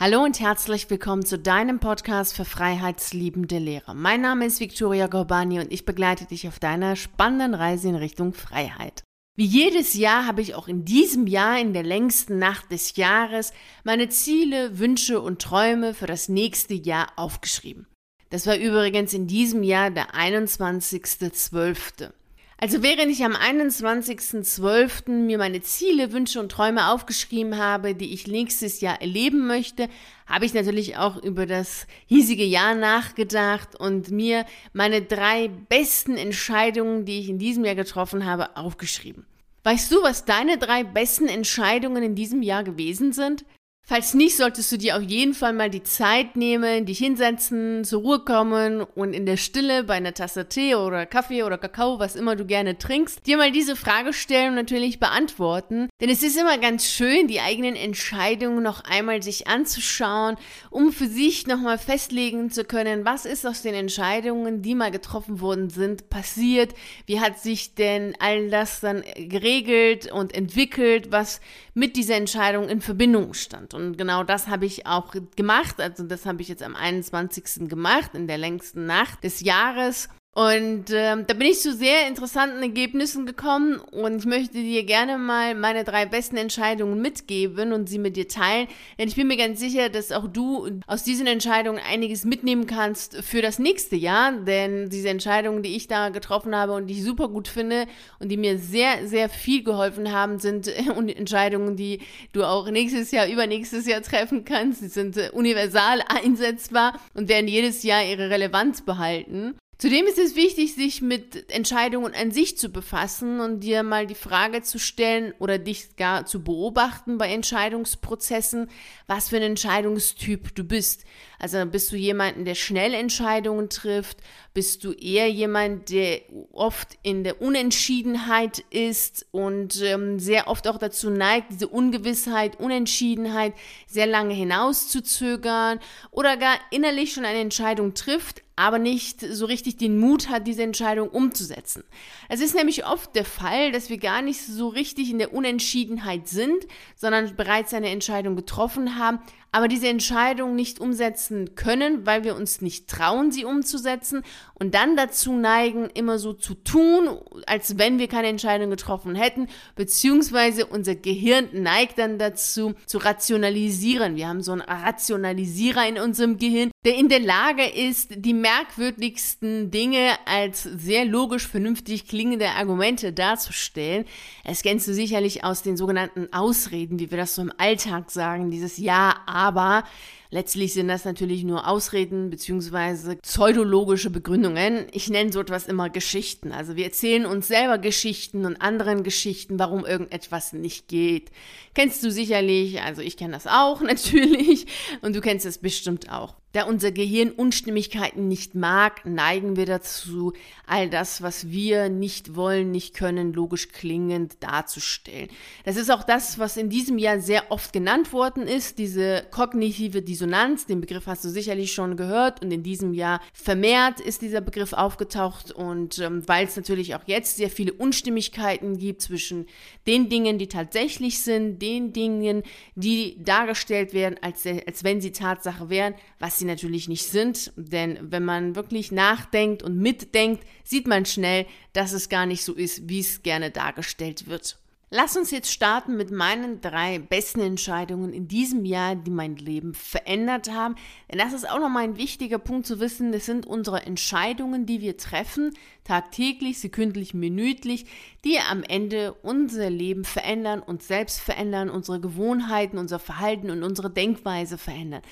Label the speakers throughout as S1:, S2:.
S1: Hallo und herzlich willkommen zu deinem Podcast für freiheitsliebende Lehrer. Mein Name ist Victoria Gorbani und ich begleite dich auf deiner spannenden Reise in Richtung Freiheit. Wie jedes Jahr habe ich auch in diesem Jahr in der längsten Nacht des Jahres meine Ziele, Wünsche und Träume für das nächste Jahr aufgeschrieben. Das war übrigens in diesem Jahr der 21.12. Also während ich am 21.12. mir meine Ziele, Wünsche und Träume aufgeschrieben habe, die ich nächstes Jahr erleben möchte, habe ich natürlich auch über das hiesige Jahr nachgedacht und mir meine drei besten Entscheidungen, die ich in diesem Jahr getroffen habe, aufgeschrieben. Weißt du, was deine drei besten Entscheidungen in diesem Jahr gewesen sind? Falls nicht, solltest du dir auf jeden Fall mal die Zeit nehmen, dich hinsetzen, zur Ruhe kommen und in der Stille bei einer Tasse Tee oder Kaffee oder Kakao, was immer du gerne trinkst, dir mal diese Frage stellen und natürlich beantworten. Denn es ist immer ganz schön, die eigenen Entscheidungen noch einmal sich anzuschauen, um für sich nochmal festlegen zu können, was ist aus den Entscheidungen, die mal getroffen worden sind, passiert, wie hat sich denn all das dann geregelt und entwickelt, was mit dieser Entscheidung in Verbindung stand. Und genau das habe ich auch gemacht. Also das habe ich jetzt am 21. gemacht, in der längsten Nacht des Jahres. Und äh, da bin ich zu sehr interessanten Ergebnissen gekommen und ich möchte dir gerne mal meine drei besten Entscheidungen mitgeben und sie mit dir teilen. Denn ich bin mir ganz sicher, dass auch du aus diesen Entscheidungen einiges mitnehmen kannst für das nächste Jahr. Denn diese Entscheidungen, die ich da getroffen habe und die ich super gut finde und die mir sehr, sehr viel geholfen haben, sind Entscheidungen, die du auch nächstes Jahr, übernächstes Jahr treffen kannst. Sie sind universal einsetzbar und werden jedes Jahr ihre Relevanz behalten. Zudem ist es wichtig, sich mit Entscheidungen an sich zu befassen und dir mal die Frage zu stellen oder dich gar zu beobachten bei Entscheidungsprozessen, was für ein Entscheidungstyp du bist. Also bist du jemanden, der schnell Entscheidungen trifft? Bist du eher jemand, der oft in der Unentschiedenheit ist und ähm, sehr oft auch dazu neigt, diese Ungewissheit, Unentschiedenheit sehr lange hinauszuzögern oder gar innerlich schon eine Entscheidung trifft, aber nicht so richtig den Mut hat, diese Entscheidung umzusetzen. Es ist nämlich oft der Fall, dass wir gar nicht so richtig in der Unentschiedenheit sind, sondern bereits eine Entscheidung getroffen haben, aber diese Entscheidung nicht umsetzen können, weil wir uns nicht trauen, sie umzusetzen und dann dazu neigen, immer so zu tun, als wenn wir keine Entscheidung getroffen hätten, beziehungsweise unser Gehirn neigt dann dazu, zu rationalisieren. Wir haben so einen Rationalisierer in unserem Gehirn, der in der Lage ist, die merkwürdigsten Dinge als sehr logisch, vernünftig klingende Argumente darzustellen. Es kennst du sicherlich aus den sogenannten Ausreden, wie wir das so im Alltag sagen, dieses Ja, aber aber Letztlich sind das natürlich nur Ausreden beziehungsweise pseudologische Begründungen. Ich nenne so etwas immer Geschichten. Also wir erzählen uns selber Geschichten und anderen Geschichten, warum irgendetwas nicht geht. Kennst du sicherlich, also ich kenne das auch natürlich und du kennst es bestimmt auch. Da unser Gehirn Unstimmigkeiten nicht mag, neigen wir dazu, all das, was wir nicht wollen, nicht können, logisch klingend darzustellen. Das ist auch das, was in diesem Jahr sehr oft genannt worden ist, diese kognitive Dissonanz. Den Begriff hast du sicherlich schon gehört und in diesem Jahr vermehrt ist dieser Begriff aufgetaucht und ähm, weil es natürlich auch jetzt sehr viele Unstimmigkeiten gibt zwischen den Dingen, die tatsächlich sind, den Dingen, die dargestellt werden, als, als wenn sie Tatsache wären, was sie natürlich nicht sind. Denn wenn man wirklich nachdenkt und mitdenkt, sieht man schnell, dass es gar nicht so ist, wie es gerne dargestellt wird. Lass uns jetzt starten mit meinen drei besten Entscheidungen in diesem Jahr, die mein Leben verändert haben. Denn das ist auch nochmal ein wichtiger Punkt zu wissen. Das sind unsere Entscheidungen, die wir treffen, tagtäglich, sekündlich, minütlich, die am Ende unser Leben verändern, uns selbst verändern, unsere Gewohnheiten, unser Verhalten und unsere Denkweise verändern.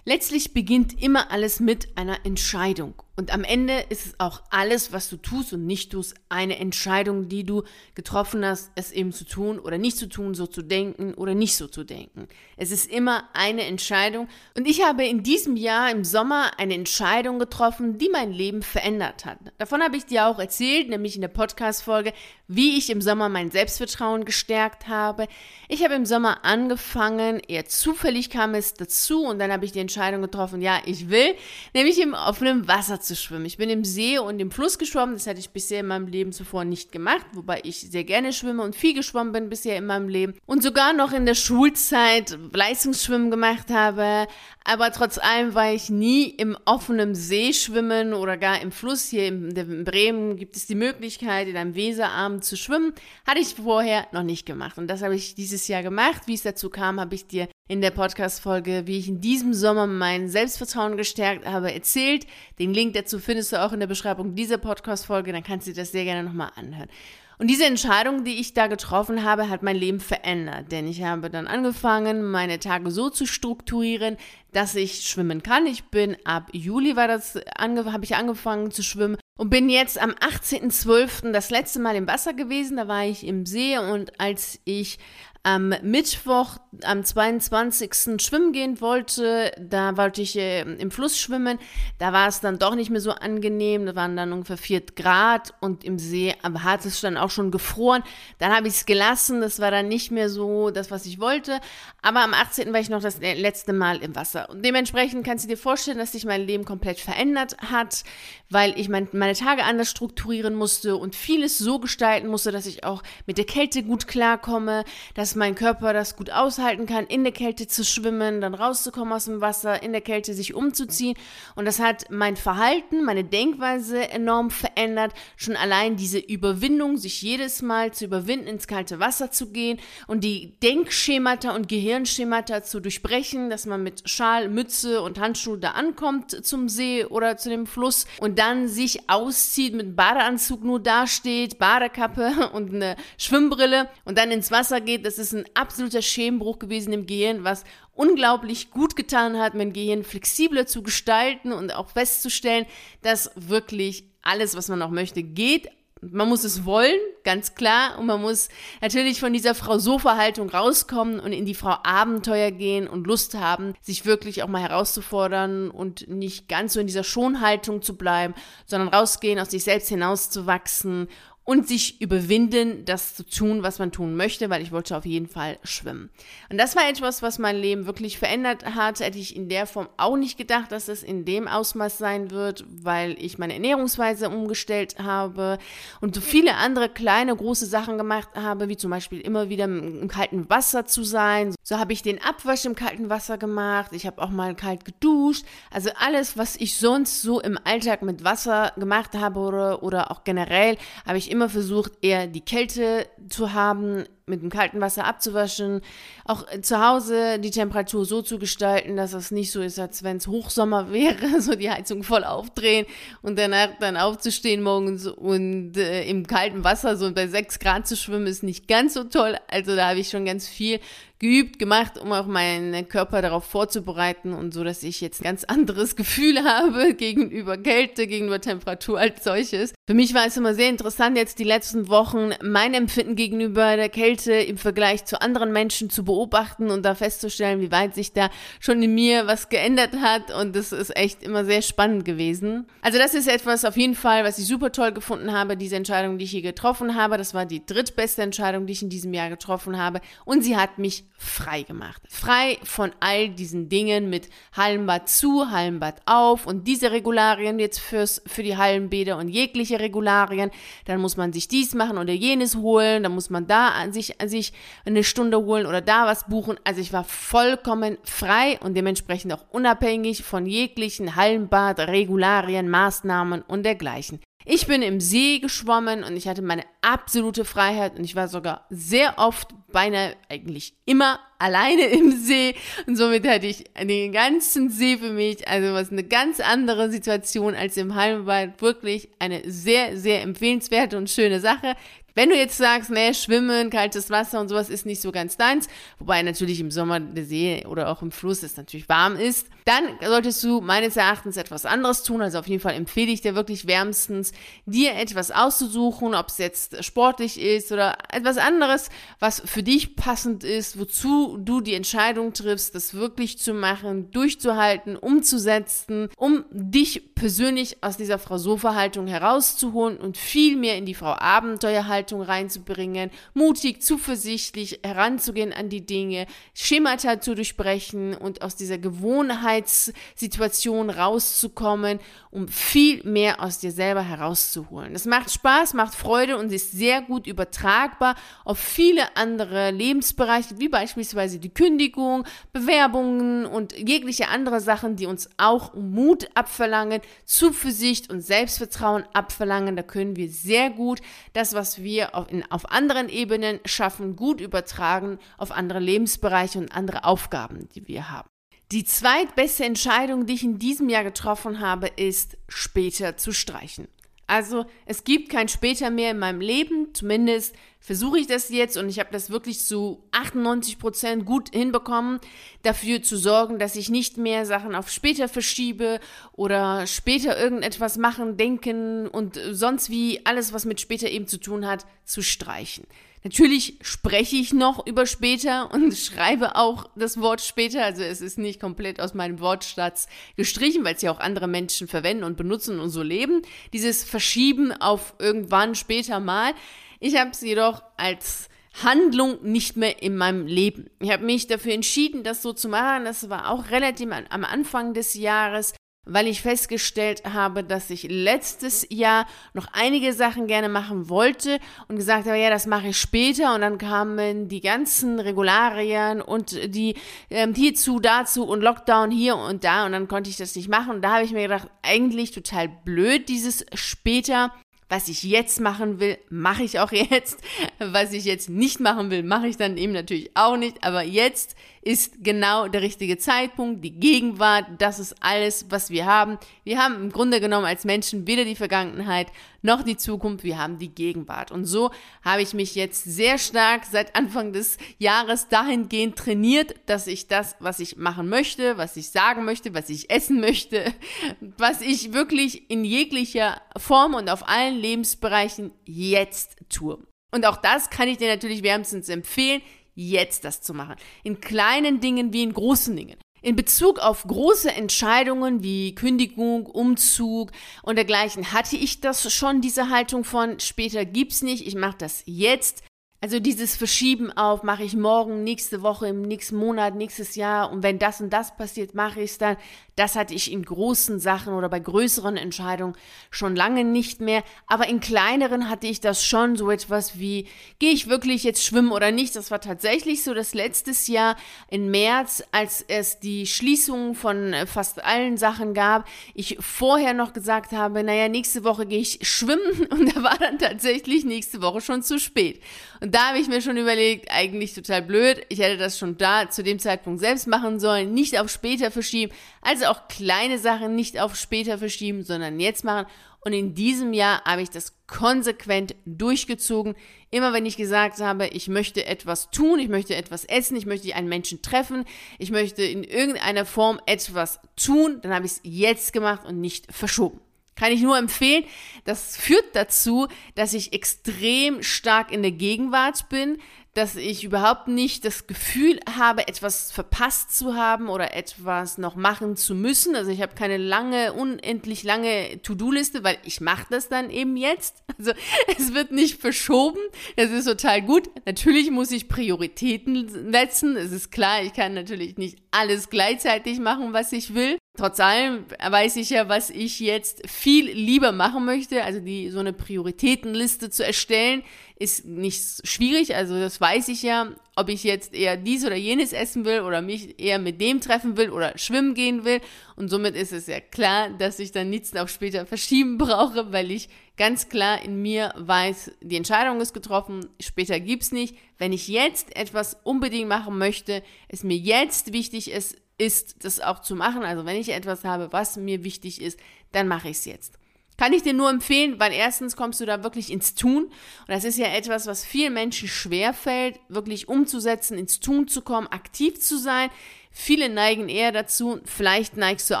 S1: Letztlich beginnt immer alles mit einer Entscheidung. Und am Ende ist es auch alles, was du tust und nicht tust, eine Entscheidung, die du getroffen hast, es eben zu tun oder nicht zu tun, so zu denken oder nicht so zu denken. Es ist immer eine Entscheidung. Und ich habe in diesem Jahr im Sommer eine Entscheidung getroffen, die mein Leben verändert hat. Davon habe ich dir auch erzählt, nämlich in der Podcast-Folge, wie ich im Sommer mein Selbstvertrauen gestärkt habe. Ich habe im Sommer angefangen, eher zufällig kam es dazu und dann habe ich die Entscheidung getroffen, ja, ich will, nämlich im offenen Wasser zu schwimmen. Ich bin im See und im Fluss geschwommen. Das hatte ich bisher in meinem Leben zuvor nicht gemacht, wobei ich sehr gerne schwimme und viel geschwommen bin bisher in meinem Leben. Und sogar noch in der Schulzeit Leistungsschwimmen gemacht habe. Aber trotz allem war ich nie im offenen See schwimmen oder gar im Fluss. Hier in Bremen gibt es die Möglichkeit, in einem Weserarm zu schwimmen. Hatte ich vorher noch nicht gemacht. Und das habe ich dieses Jahr gemacht. Wie es dazu kam, habe ich dir in der Podcast-Folge, wie ich in diesem Sommer mein Selbstvertrauen gestärkt habe, erzählt. Den Link dazu findest du auch in der Beschreibung dieser Podcast-Folge, dann kannst du dir das sehr gerne nochmal anhören. Und diese Entscheidung, die ich da getroffen habe, hat mein Leben verändert. Denn ich habe dann angefangen, meine Tage so zu strukturieren, dass ich schwimmen kann. Ich bin ab Juli war das, habe ich angefangen zu schwimmen und bin jetzt am 18.12. das letzte Mal im Wasser gewesen. Da war ich im See und als ich am Mittwoch, am 22. schwimmen gehen wollte. Da wollte ich äh, im Fluss schwimmen. Da war es dann doch nicht mehr so angenehm. Da waren dann ungefähr 4 Grad und im See hat es dann auch schon gefroren. Dann habe ich es gelassen. Das war dann nicht mehr so das, was ich wollte. Aber am 18. war ich noch das letzte Mal im Wasser. Und dementsprechend kannst du dir vorstellen, dass sich mein Leben komplett verändert hat, weil ich mein, meine Tage anders strukturieren musste und vieles so gestalten musste, dass ich auch mit der Kälte gut klarkomme, dass mein Körper das gut aushalten kann, in der Kälte zu schwimmen, dann rauszukommen aus dem Wasser, in der Kälte sich umzuziehen. Und das hat mein Verhalten, meine Denkweise enorm verändert. Schon allein diese Überwindung, sich jedes Mal zu überwinden, ins kalte Wasser zu gehen und die Denkschemata und Gehirnschemata zu durchbrechen, dass man mit Schal, Mütze und Handschuhe da ankommt zum See oder zu dem Fluss und dann sich auszieht, mit Badeanzug nur dasteht, Badekappe und eine Schwimmbrille und dann ins Wasser geht. Das ist ist ein absoluter Schemenbruch gewesen im Gehirn, was unglaublich gut getan hat, mein Gehirn flexibler zu gestalten und auch festzustellen, dass wirklich alles, was man auch möchte, geht. Man muss es wollen, ganz klar. Und man muss natürlich von dieser Frau Sofa-Haltung rauskommen und in die Frau Abenteuer gehen und Lust haben, sich wirklich auch mal herauszufordern und nicht ganz so in dieser Schonhaltung zu bleiben, sondern rausgehen, aus sich selbst hinauszuwachsen und sich überwinden, das zu tun, was man tun möchte, weil ich wollte auf jeden Fall schwimmen. Und das war etwas, was mein Leben wirklich verändert hat. Hätte ich in der Form auch nicht gedacht, dass es in dem Ausmaß sein wird, weil ich meine Ernährungsweise umgestellt habe und so viele andere kleine, große Sachen gemacht habe, wie zum Beispiel immer wieder im, kalten Wasser zu sein. So habe ich den Abwasch im kalten Wasser gemacht. Ich habe auch mal kalt geduscht. Also alles, was ich sonst so im Alltag mit Wasser gemacht habe oder, oder auch generell, habe ich immer versucht, eher die Kälte zu haben, mit dem kalten Wasser abzuwaschen, auch zu Hause die Temperatur so zu gestalten, dass es nicht so ist, als wenn es Hochsommer wäre, so die Heizung voll aufdrehen und danach dann aufzustehen morgens und äh, im kalten Wasser so bei 6 Grad zu schwimmen, ist nicht ganz so toll. Also da habe ich schon ganz viel geübt, gemacht, um auch meinen Körper darauf vorzubereiten und so, dass ich jetzt ein ganz anderes Gefühl habe gegenüber Kälte, gegenüber Temperatur als solches. Für mich war es immer sehr interessant, jetzt die letzten Wochen mein Empfinden gegenüber der Kälte Kälte im Vergleich zu anderen Menschen zu beobachten und da festzustellen, wie weit sich da schon in mir was geändert hat und das ist echt immer sehr spannend gewesen. Also das ist etwas auf jeden Fall, was ich super toll gefunden habe, diese Entscheidung, die ich hier getroffen habe. Das war die drittbeste Entscheidung, die ich in diesem Jahr getroffen habe und sie hat mich frei gemacht. Frei von all diesen Dingen mit Hallenbad zu, Hallenbad auf und diese Regularien jetzt fürs, für die Hallenbäder und jegliche Regularien. Dann muss man sich dies machen oder jenes holen, dann muss man da an sich sich, sich eine Stunde holen oder da was buchen. Also ich war vollkommen frei und dementsprechend auch unabhängig von jeglichen Hallenbad, Regularien, Maßnahmen und dergleichen. Ich bin im See geschwommen und ich hatte meine absolute Freiheit und ich war sogar sehr oft, beinahe eigentlich immer alleine im See und somit hatte ich den ganzen See für mich, also was eine ganz andere Situation als im Hallenbad, wirklich eine sehr, sehr empfehlenswerte und schöne Sache. Wenn du jetzt sagst, nee, Schwimmen, kaltes Wasser und sowas ist nicht so ganz deins, wobei natürlich im Sommer der See oder auch im Fluss es natürlich warm ist, dann solltest du meines Erachtens etwas anderes tun. Also auf jeden Fall empfehle ich dir wirklich wärmstens, dir etwas auszusuchen, ob es jetzt sportlich ist oder etwas anderes, was für dich passend ist, wozu du die Entscheidung triffst, das wirklich zu machen, durchzuhalten, umzusetzen, um dich persönlich aus dieser Frau Sofa-Haltung herauszuholen und viel mehr in die Frau Abenteuerhaltung Haltung reinzubringen, mutig, zuversichtlich heranzugehen an die Dinge, Schemata zu durchbrechen und aus dieser Gewohnheitssituation rauszukommen, um viel mehr aus dir selber herauszuholen. Das macht Spaß, macht Freude und ist sehr gut übertragbar auf viele andere Lebensbereiche, wie beispielsweise die Kündigung, Bewerbungen und jegliche andere Sachen, die uns auch Mut abverlangen, Zuversicht und Selbstvertrauen abverlangen. Da können wir sehr gut das, was wir auf, in, auf anderen Ebenen schaffen, gut übertragen auf andere Lebensbereiche und andere Aufgaben, die wir haben. Die zweitbeste Entscheidung, die ich in diesem Jahr getroffen habe, ist später zu streichen. Also es gibt kein später mehr in meinem Leben, zumindest versuche ich das jetzt und ich habe das wirklich zu 98 Prozent gut hinbekommen, dafür zu sorgen, dass ich nicht mehr Sachen auf später verschiebe oder später irgendetwas machen, denken und sonst wie alles, was mit später eben zu tun hat, zu streichen. Natürlich spreche ich noch über später und schreibe auch das Wort später. Also es ist nicht komplett aus meinem Wortschatz gestrichen, weil es ja auch andere Menschen verwenden und benutzen und so leben. Dieses Verschieben auf irgendwann später mal. Ich habe es jedoch als Handlung nicht mehr in meinem Leben. Ich habe mich dafür entschieden, das so zu machen. Das war auch relativ am Anfang des Jahres weil ich festgestellt habe, dass ich letztes Jahr noch einige Sachen gerne machen wollte und gesagt habe, ja, das mache ich später und dann kamen die ganzen Regularien und die ähm, hierzu, dazu und Lockdown hier und da und dann konnte ich das nicht machen und da habe ich mir gedacht, eigentlich total blöd dieses später was ich jetzt machen will, mache ich auch jetzt. Was ich jetzt nicht machen will, mache ich dann eben natürlich auch nicht. Aber jetzt ist genau der richtige Zeitpunkt, die Gegenwart, das ist alles, was wir haben. Wir haben im Grunde genommen als Menschen weder die Vergangenheit noch die Zukunft, wir haben die Gegenwart. Und so habe ich mich jetzt sehr stark seit Anfang des Jahres dahingehend trainiert, dass ich das, was ich machen möchte, was ich sagen möchte, was ich essen möchte, was ich wirklich in jeglicher Form und auf allen Lebensbereichen jetzt tue. Und auch das kann ich dir natürlich wärmstens empfehlen jetzt das zu machen. In kleinen Dingen wie in großen Dingen. In Bezug auf große Entscheidungen wie Kündigung, Umzug und dergleichen hatte ich das schon, diese Haltung von später gibt's nicht, ich mache das jetzt. Also dieses Verschieben auf, mache ich morgen, nächste Woche, im nächsten Monat, nächstes Jahr und wenn das und das passiert, mache ich es dann. Das hatte ich in großen Sachen oder bei größeren Entscheidungen schon lange nicht mehr. Aber in kleineren hatte ich das schon so etwas wie, gehe ich wirklich jetzt schwimmen oder nicht? Das war tatsächlich so, dass letztes Jahr im März, als es die Schließung von äh, fast allen Sachen gab, ich vorher noch gesagt habe, naja, nächste Woche gehe ich schwimmen und da war dann tatsächlich nächste Woche schon zu spät. Und da habe ich mir schon überlegt, eigentlich total blöd, ich hätte das schon da zu dem Zeitpunkt selbst machen sollen, nicht auf später verschieben. Also auch kleine Sachen nicht auf später verschieben, sondern jetzt machen. Und in diesem Jahr habe ich das konsequent durchgezogen. Immer wenn ich gesagt habe, ich möchte etwas tun, ich möchte etwas essen, ich möchte einen Menschen treffen, ich möchte in irgendeiner Form etwas tun, dann habe ich es jetzt gemacht und nicht verschoben. Kann ich nur empfehlen. Das führt dazu, dass ich extrem stark in der Gegenwart bin, dass ich überhaupt nicht das Gefühl habe, etwas verpasst zu haben oder etwas noch machen zu müssen. Also ich habe keine lange, unendlich lange To-Do-Liste, weil ich mache das dann eben jetzt. Also es wird nicht verschoben. Das ist total gut. Natürlich muss ich Prioritäten setzen. Es ist klar, ich kann natürlich nicht alles gleichzeitig machen, was ich will. Trotz allem weiß ich ja, was ich jetzt viel lieber machen möchte. Also die, so eine Prioritätenliste zu erstellen, ist nicht schwierig. Also das weiß ich ja, ob ich jetzt eher dies oder jenes essen will oder mich eher mit dem treffen will oder schwimmen gehen will. Und somit ist es ja klar, dass ich dann nichts auf später verschieben brauche, weil ich ganz klar in mir weiß, die Entscheidung ist getroffen, später gibt's nicht. Wenn ich jetzt etwas unbedingt machen möchte, es mir jetzt wichtig ist, ist, das auch zu machen. Also wenn ich etwas habe, was mir wichtig ist, dann mache ich es jetzt. Kann ich dir nur empfehlen, weil erstens kommst du da wirklich ins Tun. Und das ist ja etwas, was vielen Menschen schwerfällt, wirklich umzusetzen, ins Tun zu kommen, aktiv zu sein. Viele neigen eher dazu, vielleicht neigst du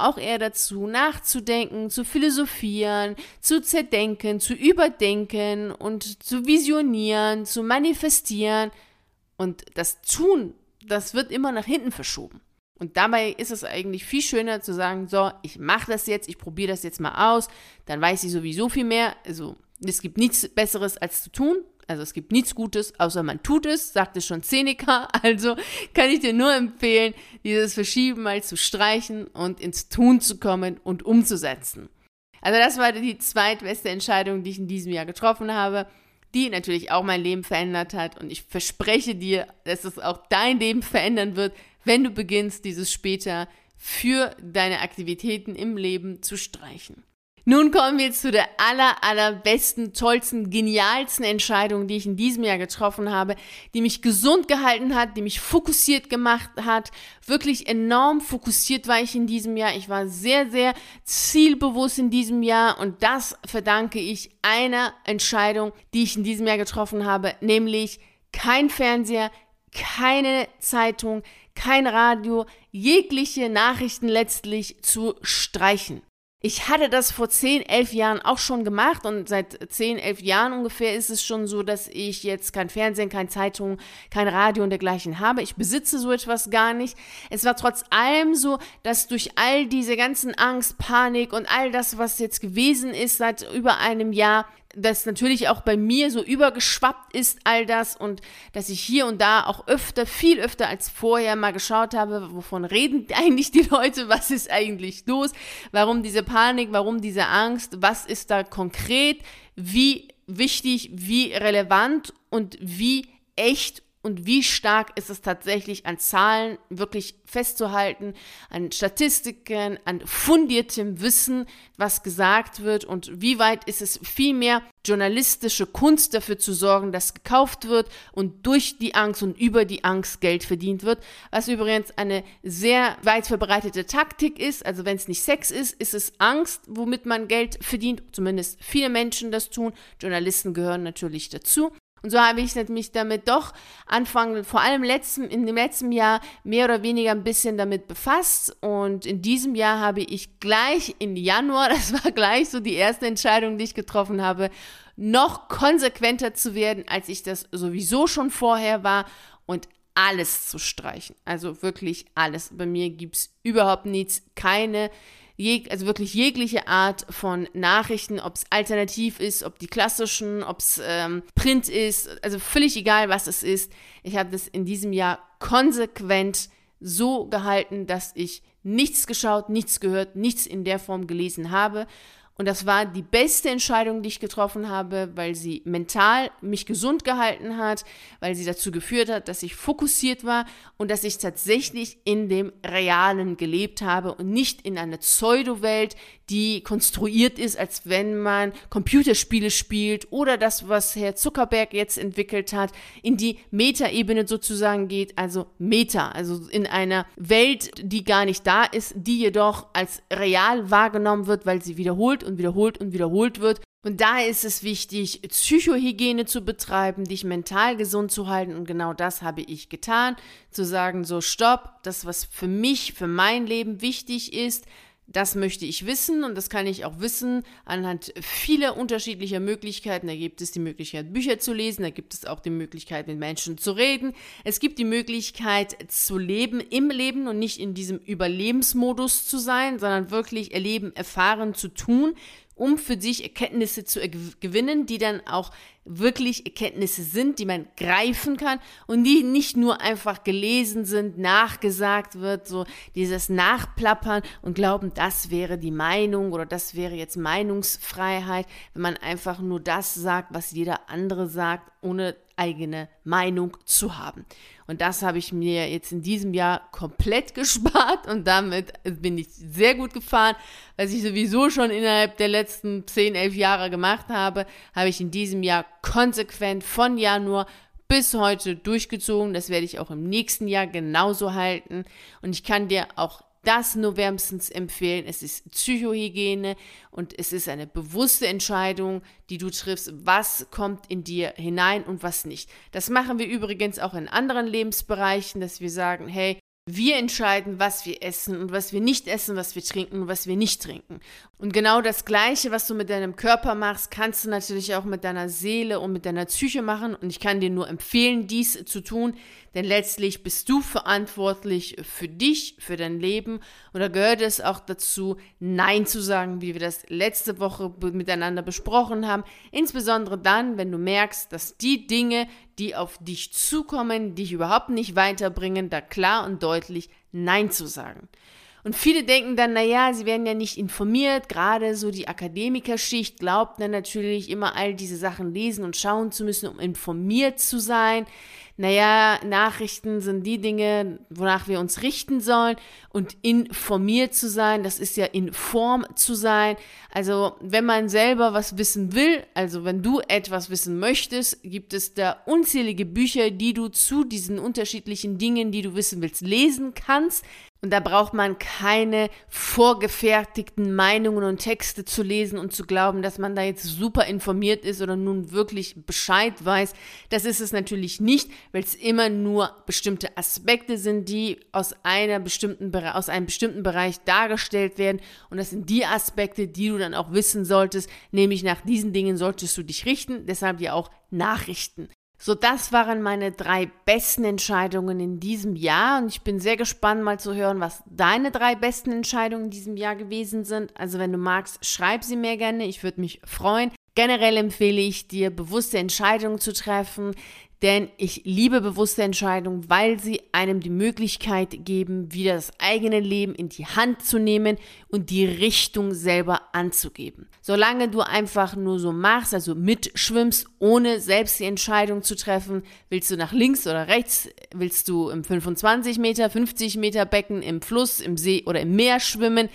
S1: auch eher dazu, nachzudenken, zu philosophieren, zu zerdenken, zu überdenken und zu visionieren, zu manifestieren. Und das Tun, das wird immer nach hinten verschoben. Und dabei ist es eigentlich viel schöner zu sagen, so, ich mache das jetzt, ich probiere das jetzt mal aus, dann weiß ich sowieso viel mehr. Also es gibt nichts Besseres als zu tun, Also es gibt nichts Gutes, außer man tut es, sagte schon Seneca. Also kann ich dir nur empfehlen, dieses Verschieben mal zu streichen und ins Tun zu kommen und umzusetzen. Also das war die zweitbeste Entscheidung, die ich in diesem Jahr getroffen habe, die natürlich auch mein Leben verändert hat. Und ich verspreche dir, dass es auch dein Leben verändern wird, wenn du beginnst, dieses später für deine Aktivitäten im Leben zu streichen. Nun kommen wir zu der aller, allerbesten, tollsten, genialsten Entscheidung, die ich in diesem Jahr getroffen habe, die mich gesund gehalten hat, die mich fokussiert gemacht hat. Wirklich enorm fokussiert war ich in diesem Jahr. Ich war sehr, sehr zielbewusst in diesem Jahr und das verdanke ich einer Entscheidung, die ich in diesem Jahr getroffen habe, nämlich kein Fernseher, keine Zeitung, kein Radio, jegliche Nachrichten letztlich zu streichen. Ich hatte das vor 10, 11 Jahren auch schon gemacht und seit 10, 11 Jahren ungefähr ist es schon so, dass ich jetzt kein Fernsehen, keine Zeitung, kein Radio und dergleichen habe. Ich besitze so etwas gar nicht. Es war trotz allem so, dass durch all diese ganzen Angst, Panik und all das, was jetzt gewesen ist seit über einem Jahr, das natürlich auch bei mir so übergeschwappt ist, all das, und dass ich hier und da auch öfter, viel öfter als vorher mal geschaut habe, wovon reden eigentlich die Leute, was ist eigentlich los, warum diese Panik, warum diese Angst, was ist da konkret, wie wichtig, wie relevant und wie echt und wie stark ist es tatsächlich an Zahlen wirklich festzuhalten, an Statistiken, an fundiertem Wissen, was gesagt wird und wie weit ist es vielmehr journalistische Kunst dafür zu sorgen, dass gekauft wird und durch die Angst und über die Angst Geld verdient wird, was übrigens eine sehr weit verbreitete Taktik ist. Also wenn es nicht Sex ist, ist es Angst, womit man Geld verdient. Zumindest viele Menschen das tun. Journalisten gehören natürlich dazu. Und so habe ich mich damit doch Anfang, vor allem letzten, in dem letzten Jahr mehr oder weniger ein bisschen damit befasst. Und in diesem Jahr habe ich gleich im Januar, das war gleich so die erste Entscheidung, die ich getroffen habe, noch konsequenter zu werden, als ich das sowieso schon vorher war und alles zu streichen. Also wirklich alles. Bei mir gibt es überhaupt nichts, keine jeg, also wirklich jegliche Art von Nachrichten, ob es alternativ ist, ob die klassischen, ob es ähm, Print ist, also völlig egal, was es ist. Ich habe das in diesem Jahr konsequent so gehalten, dass ich nichts geschaut, nichts gehört, nichts in der Form gelesen habe und das war die beste Entscheidung, die ich getroffen habe, weil sie mental mich gesund gehalten hat, weil sie dazu geführt hat, dass ich fokussiert war und dass ich tatsächlich in dem Realen gelebt habe und nicht in einer Pseudo-Welt, die konstruiert ist, als wenn man Computerspiele spielt oder das, was Herr Zuckerberg jetzt entwickelt hat, in die Meta-Ebene sozusagen geht, also Meta, also in einer Welt, die gar nicht da ist, die jedoch als real wahrgenommen wird, weil sie wiederholt und wiederholt und wiederholt wird. Und da ist es wichtig, Psychohygiene zu betreiben, dich mental gesund zu halten. Und genau das habe ich getan. Zu sagen, so, stopp, das, was für mich, für mein Leben wichtig ist, das möchte ich wissen und das kann ich auch wissen anhand vieler unterschiedlicher Möglichkeiten. Da gibt es die Möglichkeit, Bücher zu lesen, da gibt es auch die Möglichkeit, mit Menschen zu reden. Es gibt die Möglichkeit zu leben im Leben und nicht in diesem Überlebensmodus zu sein, sondern wirklich erleben, erfahren, zu tun, um für sich Erkenntnisse zu gewinnen, die dann auch wirklich Erkenntnisse sind, die man greifen kann und die nicht nur einfach gelesen sind, nachgesagt wird, so dieses Nachplappern und glauben, das wäre die Meinung oder das wäre jetzt Meinungsfreiheit, wenn man einfach nur das sagt, was jeder andere sagt, ohne eigene Meinung zu haben. Und das habe ich mir jetzt in diesem Jahr komplett gespart und damit bin ich sehr gut gefahren. Was ich sowieso schon innerhalb der letzten 10, 11 Jahre gemacht habe, habe ich in diesem Jahr konsequent von Januar bis heute durchgezogen. Das werde ich auch im nächsten Jahr genauso halten. Und ich kann dir auch das nur wärmstens empfehlen. Es ist Psychohygiene und es ist eine bewusste Entscheidung, die du triffst, was kommt in dir hinein und was nicht. Das machen wir übrigens auch in anderen Lebensbereichen, dass wir sagen, hey, wir entscheiden, was wir essen und was wir nicht essen, was wir trinken und was wir nicht trinken. Und genau das Gleiche, was du mit deinem Körper machst, kannst du natürlich auch mit deiner Seele und mit deiner Psyche machen. Und ich kann dir nur empfehlen, dies zu tun. denn letztlich bist du verantwortlich für dich, für dein Leben und da gehört es auch dazu, Nein zu sagen, wie wir das letzte Woche miteinander besprochen haben, insbesondere dann, wenn du merkst, dass die Dinge, die auf dich zukommen, dich überhaupt nicht weiterbringen, da klar und deutlich Nein zu sagen. Und viele denken dann, naja, sie werden ja nicht informiert. Gerade so die Akademikerschicht glaubt dann natürlich immer all diese Sachen lesen und schauen zu müssen, um informiert zu sein naja, Nachrichten sind die Dinge, wonach wir uns richten sollen und informiert zu sein, das ist ja in Form zu sein. Also wenn man selber was wissen will, also wenn du etwas wissen möchtest, gibt es da unzählige Bücher, die du zu diesen unterschiedlichen Dingen, die du wissen willst, lesen kannst. Und da braucht man keine vorgefertigten Meinungen und Texte zu lesen und zu glauben, dass man da jetzt super informiert ist oder nun wirklich Bescheid weiß. Das ist es natürlich nicht, weil es immer nur bestimmte Aspekte sind, die aus einer bestimmten aus einem bestimmten Bereich dargestellt werden. Und das sind die Aspekte, die du dann auch wissen solltest. Nämlich nach diesen Dingen solltest du dich richten. Deshalb ja auch Nachrichten. So, das waren meine drei besten Entscheidungen in diesem Jahr und ich bin sehr gespannt mal zu hören, was deine drei besten Entscheidungen in diesem Jahr gewesen sind. Also wenn du magst, schreib sie mir gerne, ich würde mich freuen. Generell empfehle ich dir, bewusste Entscheidungen zu treffen, denn ich liebe bewusste Entscheidungen, weil sie einem die Möglichkeit geben, wieder das eigene Leben in die Hand zu nehmen und die Richtung selber anzugeben. Solange du einfach nur so machst, also mitschwimmst, ohne selbst die Entscheidung zu treffen, willst du nach links oder rechts, willst du im 25 Meter, 50 Meter Becken, im Fluss, im See oder im Meer schwimmen,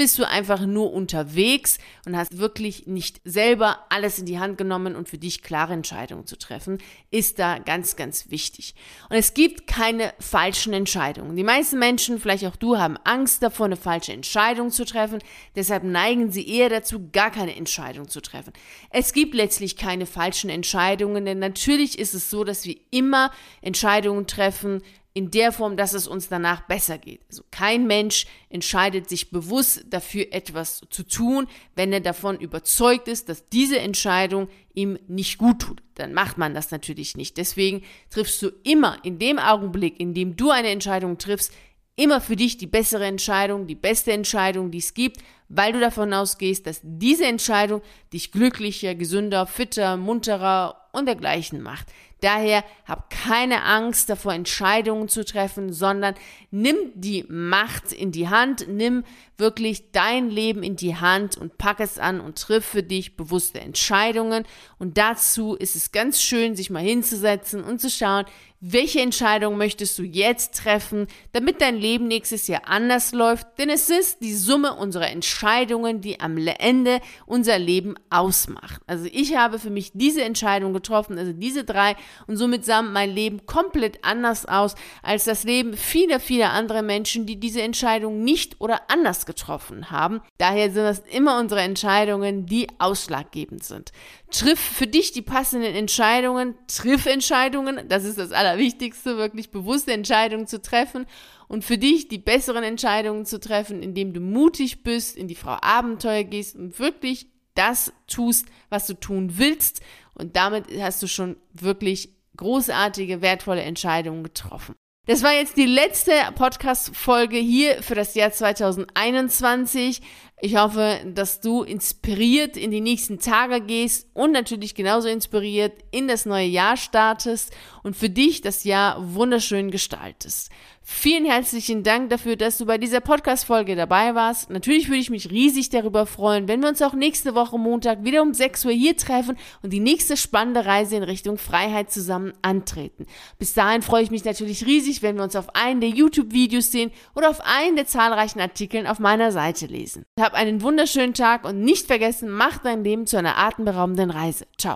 S1: bist du einfach nur unterwegs und hast wirklich nicht selber alles in die Hand genommen und für dich klare Entscheidungen zu treffen, ist da ganz, ganz wichtig. Und es gibt keine falschen Entscheidungen. Die meisten Menschen, vielleicht auch du, haben Angst davor, eine falsche Entscheidung zu treffen. Deshalb neigen sie eher dazu, gar keine Entscheidung zu treffen. Es gibt letztlich keine falschen Entscheidungen, denn natürlich ist es so, dass wir immer Entscheidungen treffen, in der Form, dass es uns danach besser geht. Also kein Mensch entscheidet sich bewusst dafür etwas zu tun, wenn er davon überzeugt ist, dass diese Entscheidung ihm nicht gut tut. Dann macht man das natürlich nicht. Deswegen triffst du immer in dem Augenblick, in dem du eine Entscheidung triffst, immer für dich die bessere Entscheidung, die beste Entscheidung, die es gibt, weil du davon ausgehst, dass diese Entscheidung dich glücklicher, gesünder, fitter, munterer und dergleichen macht. Daher hab keine Angst davor, Entscheidungen zu treffen, sondern nimm die Macht in die Hand, nimm wirklich dein Leben in die Hand und pack es an und triff für dich bewusste Entscheidungen. Und dazu ist es ganz schön, sich mal hinzusetzen und zu schauen, welche Entscheidung möchtest du jetzt treffen, damit dein Leben nächstes Jahr anders läuft? Denn es ist die Summe unserer Entscheidungen, die am Ende unser Leben ausmacht. Also ich habe für mich diese Entscheidung getroffen, also diese drei, und somit sah mein Leben komplett anders aus als das Leben vieler, vieler anderer Menschen, die diese Entscheidung nicht oder anders getroffen haben. Daher sind das immer unsere Entscheidungen, die ausschlaggebend sind. Triff für dich die passenden Entscheidungen, triff Entscheidungen, das ist das Allerwichtigste, wirklich bewusste Entscheidungen zu treffen und für dich die besseren Entscheidungen zu treffen, indem du mutig bist, in die Frau Abenteuer gehst und wirklich das tust, was du tun willst und damit hast du schon wirklich großartige, wertvolle Entscheidungen getroffen. Das war jetzt die letzte Podcast-Folge hier für das Jahr 2021. Ich hoffe, dass du inspiriert in die nächsten Tage gehst und natürlich genauso inspiriert in das neue Jahr startest und für dich das Jahr wunderschön gestaltest. Vielen herzlichen Dank dafür, dass du bei dieser Podcast-Folge dabei warst. Natürlich würde ich mich riesig darüber freuen, wenn wir uns auch nächste Woche Montag wieder um 6 Uhr hier treffen und die nächste spannende Reise in Richtung Freiheit zusammen antreten. Bis dahin freue ich mich natürlich riesig, wenn wir uns auf einen der YouTube-Videos sehen oder auf einen der zahlreichen Artikeln auf meiner Seite lesen. Hab einen wunderschönen Tag und nicht vergessen, mach dein Leben zu einer atemberaubenden Reise. Ciao.